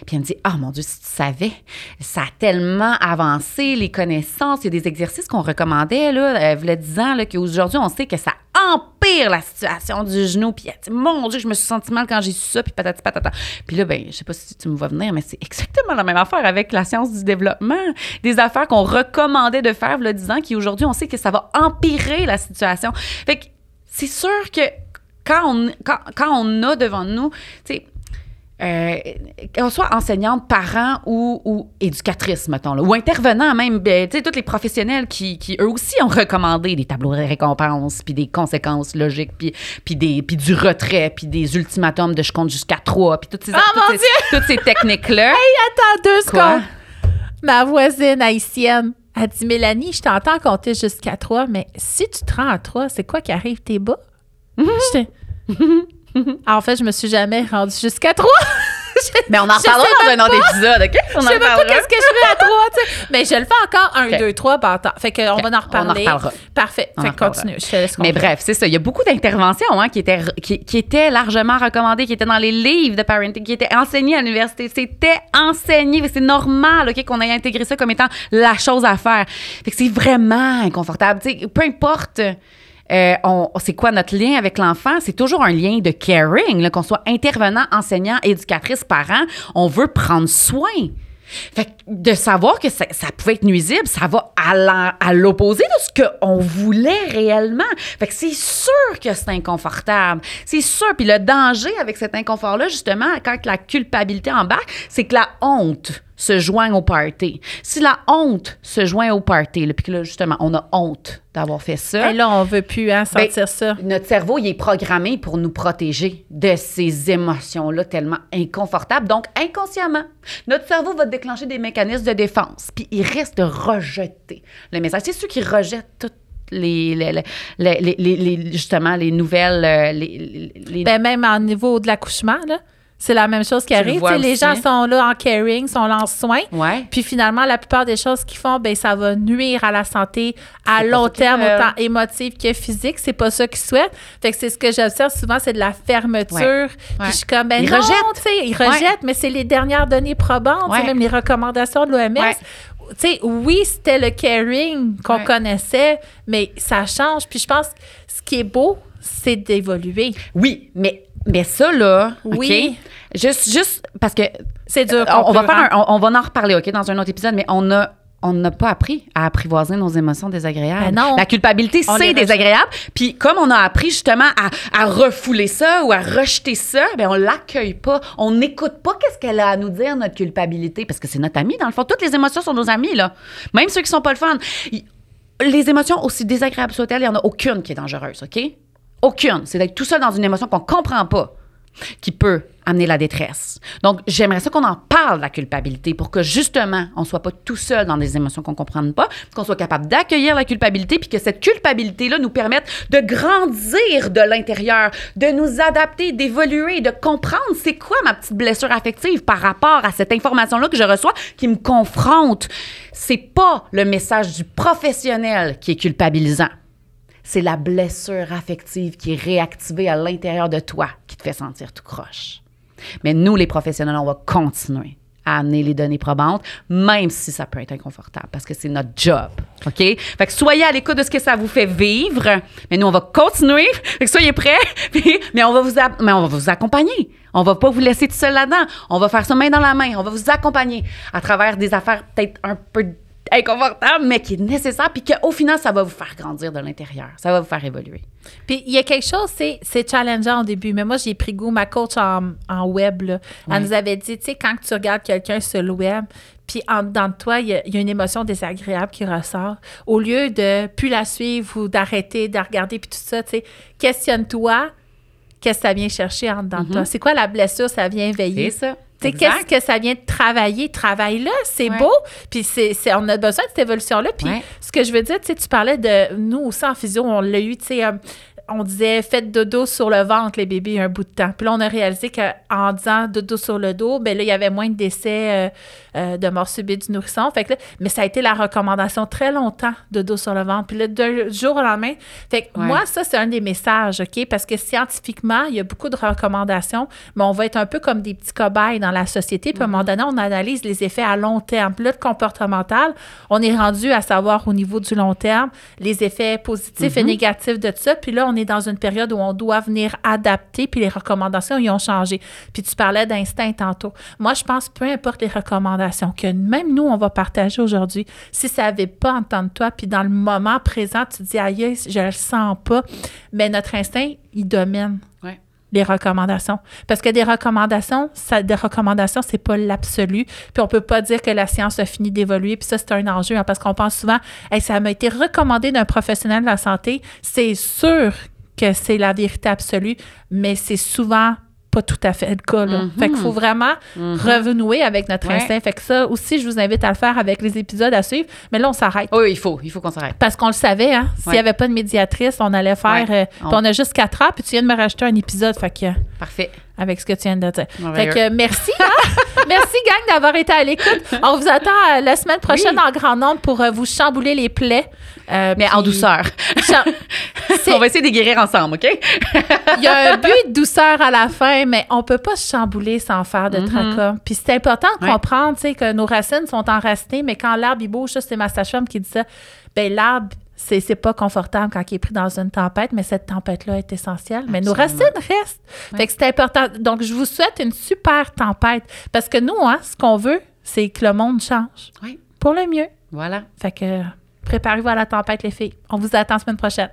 Puis elle me dit, ah mon Dieu, si tu savais, ça a tellement avancé les connaissances. Il y a des exercices qu'on recommandait là, euh, v'là 10 ans, qu'aujourd'hui on sait que ça empire la situation du genou. Puis mon Dieu, je me suis senti mal quand j'ai su ça, puis patati patata. Puis là, ben, je sais pas si tu me vois venir, mais c'est exactement la même affaire avec la science du développement. Des affaires qu'on recommandait de faire, le 10 ans, qui aujourd'hui, on sait que ça va empirer la situation. Fait que c'est sûr que quand on, quand, quand on a devant nous, tu sais, euh, qu'on soit enseignante, parent ou, ou éducatrice, mettons, là, ou intervenant même, ben, tu sais, tous les professionnels qui, qui, eux aussi, ont recommandé des tableaux de récompense, puis des conséquences logiques, puis, puis, des, puis du retrait, puis des ultimatums de je compte jusqu'à trois, puis toutes ces, Ah, toutes ces, toutes ces techniques-là. Attends deux secondes. Ma voisine haïtienne a dit Mélanie, je t'entends compter jusqu'à trois, mais si tu te rends à trois, c'est quoi qui arrive? T'es bas? en fait, je me suis jamais rendue jusqu'à trois. Mais on en reparlera dans un autre épisode, OK? On Je en sais même pas qu'est-ce que je fais à trois, tu sais. Mais je le fais encore un, deux, trois, ben, attends. Fait qu'on Ok, va en on en reparler. reparlera. Parfait. On fait en que continue. Je te laisse Mais bref, c'est ça. Il y a beaucoup d'interventions hein, qui, étaient, qui, qui étaient largement recommandées, qui étaient dans les livres de parenting, qui étaient enseignées à l'université. C'était enseigné. C'est normal ok, qu'on ait intégré ça comme étant la chose à faire. Fait que c'est vraiment inconfortable. Tu sais, peu importe. Euh, on, c'est quoi notre lien avec l'enfant? C'est toujours un lien de caring, qu'on soit intervenant, enseignant, éducatrice, parent. On veut prendre soin. Fait que de savoir que ça, ça pouvait être nuisible, ça va à l'opposé de ce qu'on voulait réellement. Fait que c'est sûr que c'est inconfortable. C'est sûr. Puis le danger avec cet inconfort-là, justement, quand la culpabilité embarque, c'est que la honte se joint au party. Si la honte se joint au party, là, puis que là, justement, on a honte d'avoir fait ça. Et là, on veut plus hein, Ben, sentir ça. Notre cerveau, il est programmé pour nous protéger de ces émotions-là tellement inconfortables. Donc, inconsciemment, notre cerveau va déclencher des mécanismes de défense. Puis, il risque de rejeter le message. C'est ceux qui rejettent toutes les, les, les, justement, les nouvelles... euh, Les, les- Ben, même au niveau de l'accouchement, là, c'est la même chose qui le arrive. les gens sont là en caring, sont là en soins. ouais. Puis finalement, la plupart des choses qu'ils font, ben ça va nuire à la santé à long terme, veulent. autant émotif que physique. C'est pas ça qu'ils souhaitent. Fait que c'est ce que j'observe souvent, c'est de la fermeture. Ouais. Puis je suis comme, ben Ils non, rejettent. ils rejettent, mais c'est les dernières données probantes, même les recommandations de l'OMS. Ouais. Tu sais, oui, c'était le caring qu'on connaissait, mais ça change. Puis je pense que ce qui est beau, c'est d'évoluer. Oui, mais, mais ça, là, Oui. OK? Juste, juste parce que C'est dur. on, on va faire hein? un- on, on va en reparler, OK, dans un autre épisode, mais on a on n'a pas appris à apprivoiser nos émotions désagréables. Ben non. La culpabilité, c'est désagréable. Puis comme on a appris justement à, à refouler ça ou à rejeter ça, ben on l'accueille pas. On n'écoute pas qu'est-ce qu'elle a à nous dire, notre culpabilité, parce que c'est notre amie, dans le fond. Toutes les émotions sont nos amis, là. Même ceux qui sont pas le fun. Les émotions, aussi désagréables soient-elles, il n'y en a aucune qui est dangereuse, OK? Aucune. C'est d'être tout seul dans une émotion qu'on comprend pas qui peut amener la détresse. Donc, j'aimerais ça qu'on en parle la culpabilité pour que justement, on soit pas tout seul dans des émotions qu'on comprenne pas, qu'on soit capable d'accueillir la culpabilité, puis que cette culpabilité-là nous permette de grandir de l'intérieur, de nous adapter, d'évoluer, de comprendre c'est quoi ma petite blessure affective par rapport à cette information-là que je reçois qui me confronte. C'est pas le message du professionnel qui est culpabilisant c'est la blessure affective qui est réactivée à l'intérieur de toi qui te fait sentir tout croche. Mais nous, les professionnels, on va continuer à amener les données probantes, même si ça peut être inconfortable, parce que c'est notre job. OK? Fait que soyez à l'écoute de ce que ça vous fait vivre, mais nous, on va continuer. Fait que soyez prêts, mais, on va vous mais on va vous accompagner. On va pas vous laisser tout seul là-dedans. On va faire ça main dans la main. On va vous accompagner à travers des affaires peut-être un peu inconfortables, mais qui est nécessaire, puis qu'au final, ça va vous faire grandir de l'intérieur. Ça va vous faire évoluer. Puis il y a quelque chose, c'est, c'est challengeant au début, mais moi, j'ai pris goût. Ma coach en, en web, là, elle nous avait dit, tu sais, quand tu regardes quelqu'un sur le web, puis en dedans de toi, il y, y a une émotion désagréable qui ressort. Au lieu de plus la suivre ou d'arrêter de regarder, puis tout ça, tu sais, questionne-toi, qu'est-ce que ça vient chercher en dedans de toi? C'est quoi la blessure? Ça vient C'est veiller? ça. Qu'est-ce que ça vient de travailler? Travaille-là, c'est Ouais. beau. Puis c'est, c'est- on a besoin de cette évolution-là. Puis Ouais. ce que je veux dire, tu sais, tu parlais de nous aussi en physio, on l'a eu, tu sais, euh, on disait faites dodo sur le ventre, les bébés, un bout de temps. Puis là, on a réalisé qu'en disant dodo sur le dos, ben là, il y avait moins de décès euh, euh, de mort subite du nourrisson. Fait que là, mais ça a été la recommandation très longtemps, dodo sur le ventre. Puis là, d'un jour au lendemain. Fait que Ouais. moi, ça, c'est un des messages, OK? Parce que scientifiquement, il y a beaucoup de recommandations, mais on va être un peu comme des petits cobayes dans la société. Puis à un moment donné, on analyse les effets à long terme. Puis là, le comportemental, on est rendu à savoir au niveau du long terme les effets positifs et négatifs de ça. Puis là, on est dans une période où on doit venir adapter, puis les recommandations, ils ont changé. Puis tu parlais d'instinct tantôt. Moi, je pense, peu importe les recommandations, que même nous, on va partager aujourd'hui, si ça n'avait pas entendu toi, puis dans le moment présent, tu te dis, aïe, je le sens pas, mais notre instinct, il domine. Les recommandations. Parce que des recommandations, ça, des recommandations, c'est pas l'absolu. Puis on peut pas dire que la science a fini d'évoluer. Puis ça, c'est un enjeu, hein, parce qu'on pense souvent, Hey, ça m'a été recommandé d'un professionnel de la santé. C'est sûr que c'est la vérité absolue, mais c'est souvent pas tout à fait le cas. Là. Fait qu'il faut vraiment renouer avec notre Ouais. instinct. Fait que ça aussi, je vous invite à le faire avec les épisodes à suivre. Mais là, on s'arrête. Oui, il faut. Il faut qu'on s'arrête. Parce qu'on le savait, hein? S'il n'y Ouais. avait pas de médiatrice, on allait faire. Ouais. euh, puis on a juste quatre heures, puis tu viens de me rajouter un épisode. Fait que Parfait. Avec ce que tu viens de dire. Fait Merveilleux. que merci, hein? merci gang d'avoir été à l'écoute. On vous attend euh, la semaine prochaine Oui. en grand nombre pour euh, vous chambouler les plaies. Euh, Mais en douceur. On va essayer de guérir ensemble, OK? Il y a un but de douceur à la fin, mais on peut pas se chambouler sans faire de Mhm. tracas. Puis c'est important de Ouais. comprendre, que nos racines sont enracinées, mais quand l'arbre il bouge, ça c'est ma sage-femme qui dit ça. Ben l'arbre c'est c'est pas confortable quand il est pris dans une tempête, mais cette tempête-là est essentielle. Mais nos racines restent. Fait que c'est important. Donc, je vous souhaite une super tempête. Parce que nous, hein, ce qu'on veut, c'est que le monde change. Oui. Pour le mieux. Voilà. Fait que préparez-vous à la tempête, les filles. On vous attend la semaine prochaine.